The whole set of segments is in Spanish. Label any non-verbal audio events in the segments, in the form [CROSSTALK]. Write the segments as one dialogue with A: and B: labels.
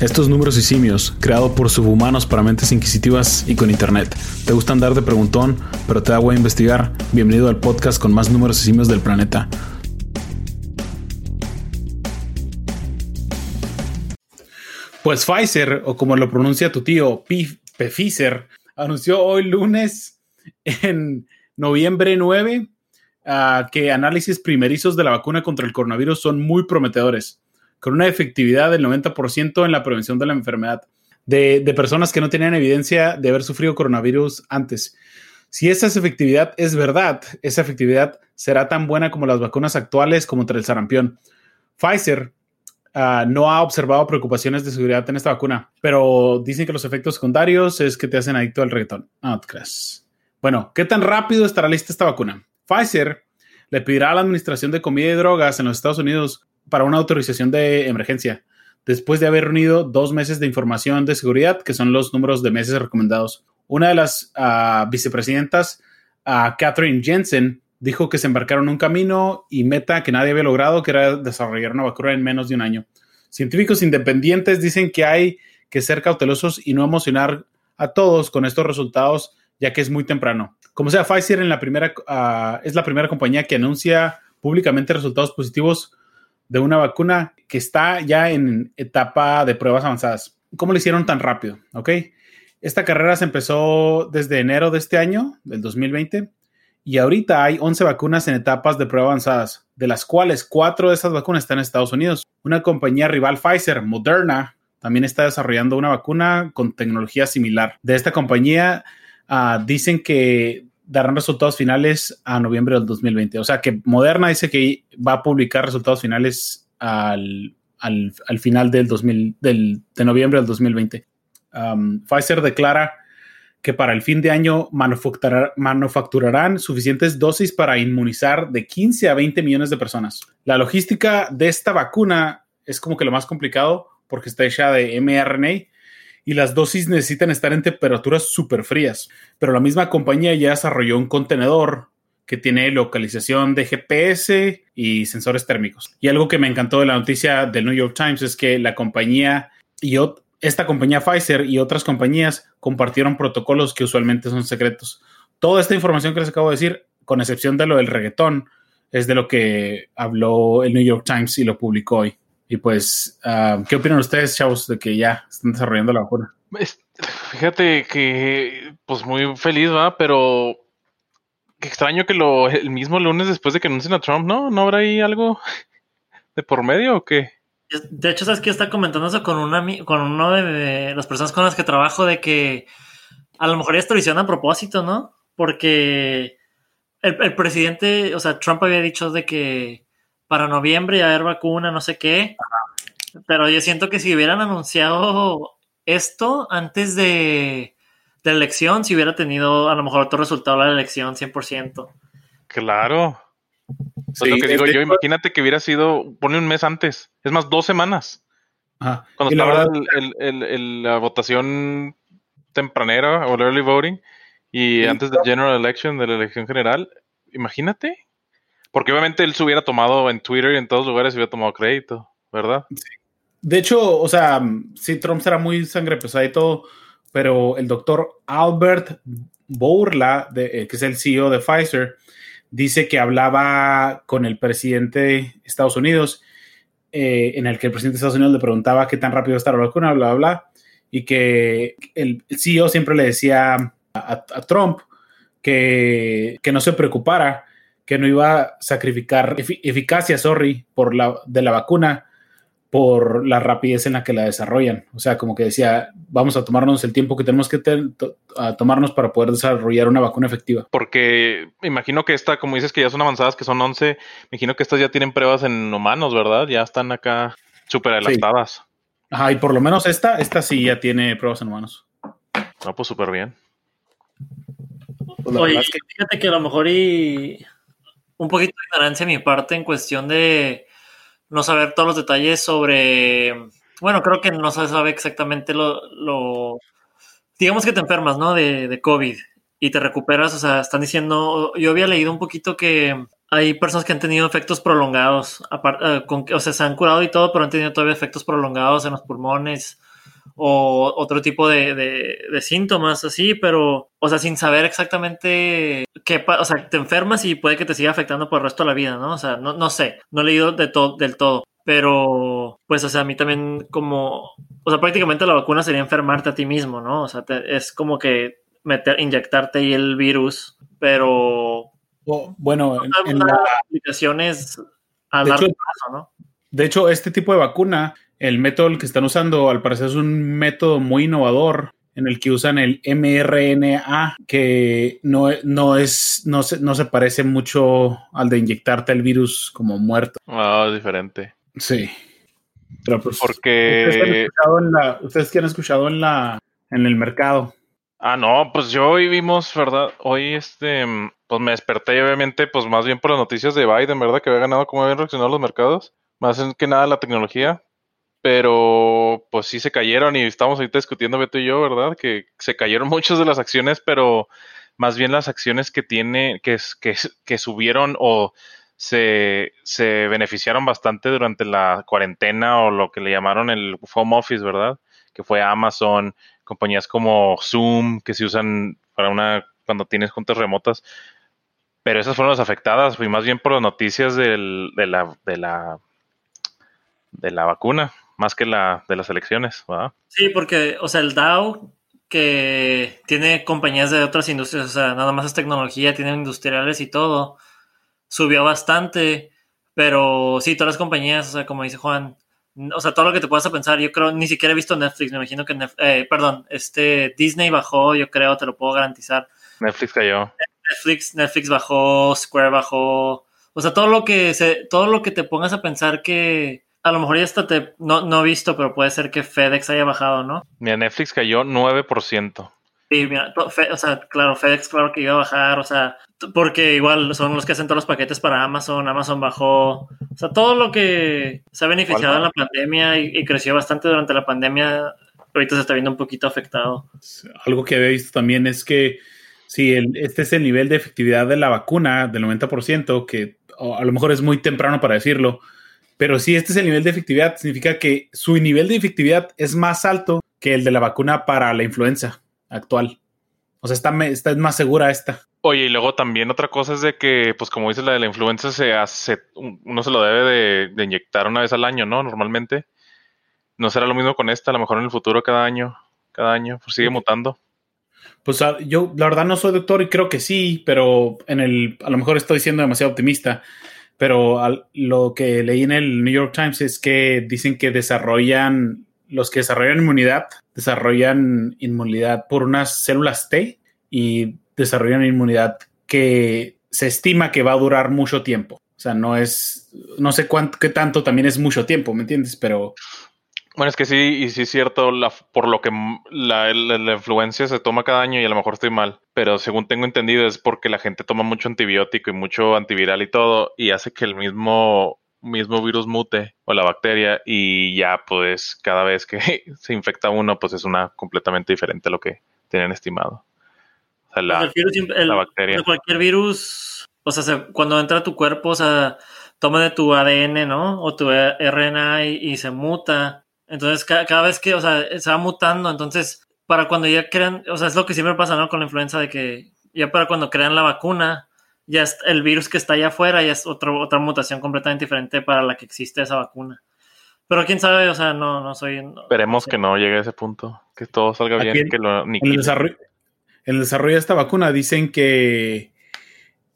A: Estos números y simios, creado por subhumanos para mentes inquisitivas y con internet. ¿Te gusta andar de preguntón, pero te da a investigar? Bienvenido al podcast con más números y simios del planeta. Pues Pfizer, o como lo pronuncia tu tío, Pfizer, anunció hoy lunes en noviembre 9 ah, que análisis primerizos de la vacuna contra el coronavirus son muy prometedores con una efectividad del 90% en la prevención de la enfermedad de, personas que no tenían evidencia de haber sufrido coronavirus antes. Si esa efectividad es verdad, esa efectividad será tan buena como las vacunas actuales como contra el sarampión. Pfizer ah, no ha observado preocupaciones de seguridad en esta vacuna, pero dicen que los efectos secundarios es que te hacen adicto al reggaetón. No te creas. Bueno, ¿qué tan rápido estará lista esta vacuna? Pfizer le pedirá a la Administración de Comida y Drogas en los Estados Unidos para una autorización de emergencia, después de haber reunido dos meses de información de seguridad, que son los números de meses recomendados. Una de las uh, vicepresidentas, uh, Catherine Jensen, dijo que se embarcaron en un camino y meta que nadie había logrado, que era desarrollar una vacuna en menos de un año. Científicos independientes dicen que hay que ser cautelosos y no emocionar a todos con estos resultados, ya que es muy temprano. Como sea, Pfizer en uh, es la primera compañía que anuncia públicamente resultados positivos de una vacuna que está ya en etapa de pruebas avanzadas. ¿Cómo lo hicieron tan rápido? ¿Ok? Esta carrera se empezó desde enero de este año, del 2020, y ahorita hay 11 vacunas en etapas de prueba avanzadas, de las cuales cuatro de estas vacunas están en Estados Unidos. Una compañía rival Pfizer, Moderna, también está desarrollando una vacuna con tecnología similar. De esta compañía uh, dicen que darán resultados finales a noviembre del 2020. O sea que Moderna dice que va a publicar resultados finales al, final del 2000, del, de noviembre del 2020. Um, Pfizer declara que para el fin de año manufacturarán suficientes dosis para inmunizar de 15 a 20 millones de personas. La logística de esta vacuna es como que lo más complicado porque está hecha de mRNA y las dosis necesitan estar en temperaturas súper frías. Pero la misma compañía ya desarrolló un contenedor que tiene localización de GPS y sensores térmicos. Y algo que me encantó de la noticia del New York Times es que la compañía y esta compañía Pfizer y otras compañías compartieron protocolos que usualmente son secretos. Toda esta información que les acabo de decir, con excepción de lo del reggaetón, es de lo que habló el New York Times y lo publicó hoy. Y pues, ah, ¿qué opinan ustedes, chavos, de que ya están desarrollando la vacuna?
B: Fíjate que, pues muy feliz, va, pero qué extraño que lo el mismo lunes después de que anuncien a Trump, ¿no? ¿No habrá ahí algo de por medio o qué?
C: De hecho, ¿sabes que Está comentando eso con, una, con uno de las personas con las que trabajo de que a lo mejor esto lo hicieron a propósito, ¿no? Porque el, el presidente, o sea, Trump había dicho de que para noviembre ya haber vacuna, no sé qué. Pero yo siento que si hubieran anunciado esto antes de, la elección, si hubiera tenido a lo mejor otro resultado la elección 100%.
B: Claro. lo que digo yo, imagínate que hubiera sido, pone un mes antes, es más, dos semanas. Cuando estaba la, votación tempranera o el early voting y antes del general election, de la elección general, imagínate. Porque obviamente él se hubiera tomado en Twitter y en todos lugares se hubiera tomado crédito, ¿verdad?
A: De hecho, o sea, sí, Trump será muy sangre pesada y todo, pero el doctor Albert Bourla, eh, que es el CEO de Pfizer, dice que hablaba con el presidente de Estados Unidos, eh, en el que el presidente de Estados Unidos le preguntaba qué tan rápido está la vacuna, bla, bla, bla, y que el CEO siempre le decía a, Trump que, que no se preocupara, que no iba a sacrificar eficacia, sorry, por la, de la vacuna por la rapidez en la que la desarrollan. O sea, como que decía, vamos a tomarnos el tiempo que tenemos que tomarnos para poder desarrollar una vacuna efectiva.
B: Porque me imagino que esta, como dices que ya son avanzadas, que son 11, me imagino que estas ya tienen pruebas en humanos, ¿verdad? Ya están acá súper adelantadas.
A: Ajá, y por lo menos esta, esta sí ya tiene pruebas en humanos.
B: No, pues súper bien.
C: Pues Oye, fíjate que a lo mejor y un poquito de ignorancia de mi parte en cuestión de no saber todos los detalles sobre. Bueno, creo que no se sabe exactamente lo. digamos que te enfermas, ¿no? De, de, COVID y te recuperas. O sea, están diciendo. Yo había leído un poquito que hay personas que han tenido efectos prolongados. Eh, con, o sea, se han curado y todo, pero han tenido todavía efectos prolongados en los pulmones. O otro tipo de, de, síntomas así, pero, o sea, sin saber exactamente qué, o sea, te enfermas y puede que te siga afectando por el resto de la vida, ¿no? O sea, no, no sé, no he leído de todo, del todo, pero, pues, o sea, a mí también como, o sea, prácticamente la vacuna sería enfermarte a ti mismo, ¿no? O sea, es como que meter, inyectarte ahí el virus, pero...
A: bueno,
C: en, las aplicaciones a largo plazo, ¿no?
A: De hecho, este tipo de vacuna el método que están usando, al parecer, es un método muy innovador en el que usan el mRNA, que no, no es, no se, no se parece mucho al de inyectarte el virus como muerto.
B: Ah, es diferente.
A: Sí.
B: Pero pues, Porque.
A: Ustedes que han escuchado en la, en el mercado.
B: Ah, no, pues yo hoy vimos, ¿verdad? Hoy este, pues me desperté y obviamente, pues más bien por las noticias de Biden, ¿verdad? Que había ganado, cómo habían reaccionado los mercados. Más que nada la tecnología pero pues sí se cayeron y estamos ahorita discutiendo Beto y yo, ¿verdad? Que se cayeron [LAUGHS] muchas de las acciones, pero más bien las acciones que tiene, que, que, que subieron o se, se beneficiaron bastante durante la cuarentena o lo que le llamaron el home office, ¿verdad? Que fue Amazon, compañías como Zoom, que se usan para una, cuando tienes juntas remotas. Pero esas fueron las afectadas, y más bien por las noticias de la, de la, de la vacuna más que la de las elecciones, ¿verdad?
C: Sí, porque, o sea, el DAO que tiene compañías de otras industrias, o sea, nada más es tecnología, tiene industriales y todo, subió bastante, pero sí, todas las compañías, o sea, como dice Juan, o sea, todo lo que te puedas pensar, yo creo, ni siquiera he visto Netflix, me imagino que, eh, perdón, este, Disney bajó, yo creo, te lo puedo garantizar.
B: Netflix cayó.
C: Netflix, Netflix bajó, Square bajó, o sea, todo lo que se, todo lo que te pongas a pensar que, a lo mejor ya está te, no, no he visto, pero puede ser que FedEx haya bajado, ¿no?
B: Mira, Netflix cayó 9%.
C: Sí, mira, o sea, claro, FedEx claro que iba a bajar, o sea, porque igual son los que hacen todos los paquetes para Amazon, Amazon bajó, o sea, todo lo que se ha beneficiado en la pandemia y, creció bastante durante la pandemia, ahorita se está viendo un poquito afectado.
A: Algo que había visto también es que si este es el nivel de efectividad de la vacuna del 90%, que a lo mejor es muy temprano para decirlo, pero si este es el nivel de efectividad, significa que su nivel de efectividad es más alto que el de la vacuna para la influenza actual. O sea, está, está más segura esta.
B: Oye, y luego también otra cosa es de que, pues como dices, la de la influenza se hace, uno se lo debe de, inyectar una vez al año, ¿no? Normalmente. No será lo mismo con esta, a lo mejor en el futuro cada año, cada año, pues sigue mutando.
A: Pues ah, yo, la verdad, no soy doctor y creo que sí, pero en el, a lo mejor estoy siendo demasiado optimista pero lo que leí en el New York Times es que dicen que desarrollan, los que desarrollan inmunidad, desarrollan inmunidad por unas células T y desarrollan inmunidad que se estima que va a durar mucho tiempo. O sea, no es, no sé cuánto, qué tanto también es mucho tiempo, ¿me entiendes? Pero
B: bueno, es que sí, y sí es cierto, la, por lo que la, la, influencia se toma cada año y a lo mejor estoy mal, pero según tengo entendido es porque la gente toma mucho antibiótico y mucho antiviral y todo, y hace que el mismo, mismo virus mute o la bacteria y ya pues cada vez que [LAUGHS] se infecta uno pues es una completamente diferente a lo que tienen estimado.
C: O sea, la, pues bacteria. Cualquier virus, o sea, cuando entra a tu cuerpo, o sea, toma de tu ADN, ¿no? O tu RNA y se muta entonces, cada, vez que, o sea, se va mutando, entonces, para cuando ya crean, o sea, es lo que siempre pasa, ¿no? Con la influenza, de que ya para cuando crean la vacuna, ya es el virus que está allá afuera ya es otro, otra mutación completamente diferente para la que existe esa vacuna. Pero quién sabe, o sea, no, no soy.
B: Esperemos que no llegue a ese punto, que todo salga bien, que lo
A: en el, desarrollo, en el desarrollo de esta vacuna dicen que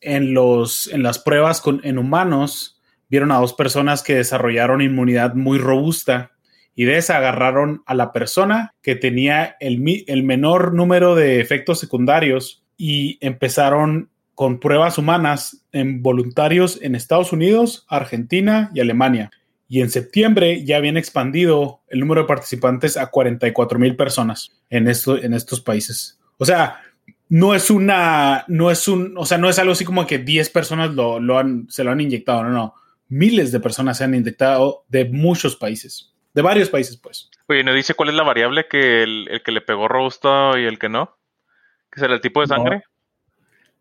A: en, los, en las pruebas con, en humanos vieron a dos personas que desarrollaron inmunidad muy robusta y de esa agarraron a la persona que tenía el, menor número de efectos secundarios y empezaron con pruebas humanas en voluntarios en Estados Unidos, Argentina y Alemania. Y en septiembre ya habían expandido el número de participantes a 44 mil personas en, esto, en estos países. O sea, no es una, no es un, o sea, no es algo así como que 10 personas lo han, se lo han inyectado, no, no. Miles de personas se han inyectado de muchos países de varios países, pues.
B: Oye, ¿no dice cuál es la variable que el, que le pegó robusto y el que no? ¿Qué será el tipo de sangre?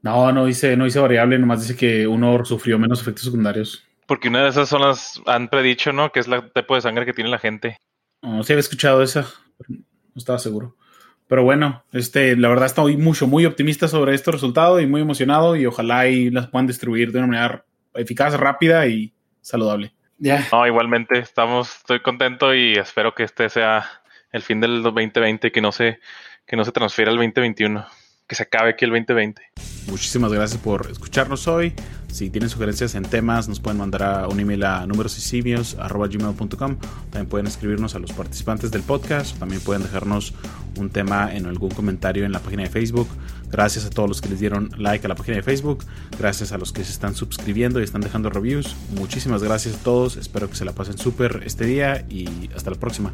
A: No, no, dice, no dice variable, nomás dice que uno sufrió menos efectos secundarios.
B: Porque una de esas zonas han predicho, ¿no? Que es el tipo de sangre que tiene la gente.
A: No, sí había escuchado esa. no estaba seguro. Pero bueno, este, la verdad estoy mucho, muy optimista sobre este resultado y muy emocionado y ojalá y las puedan distribuir de una manera eficaz, rápida y saludable.
B: Ya. No, igualmente estamos, estoy contento y espero que este sea el fin del 2020 que no se, que no se transfiera al 2021 que se acabe aquí el 2020.
A: Muchísimas gracias por escucharnos hoy. Si tienen sugerencias en temas, nos pueden mandar a un email a gmail.com También pueden escribirnos a los participantes del podcast. También pueden dejarnos un tema en algún comentario en la página de Facebook. Gracias a todos los que les dieron like a la página de Facebook. Gracias a los que se están suscribiendo y están dejando reviews. Muchísimas gracias a todos. Espero que se la pasen súper este día y hasta la próxima.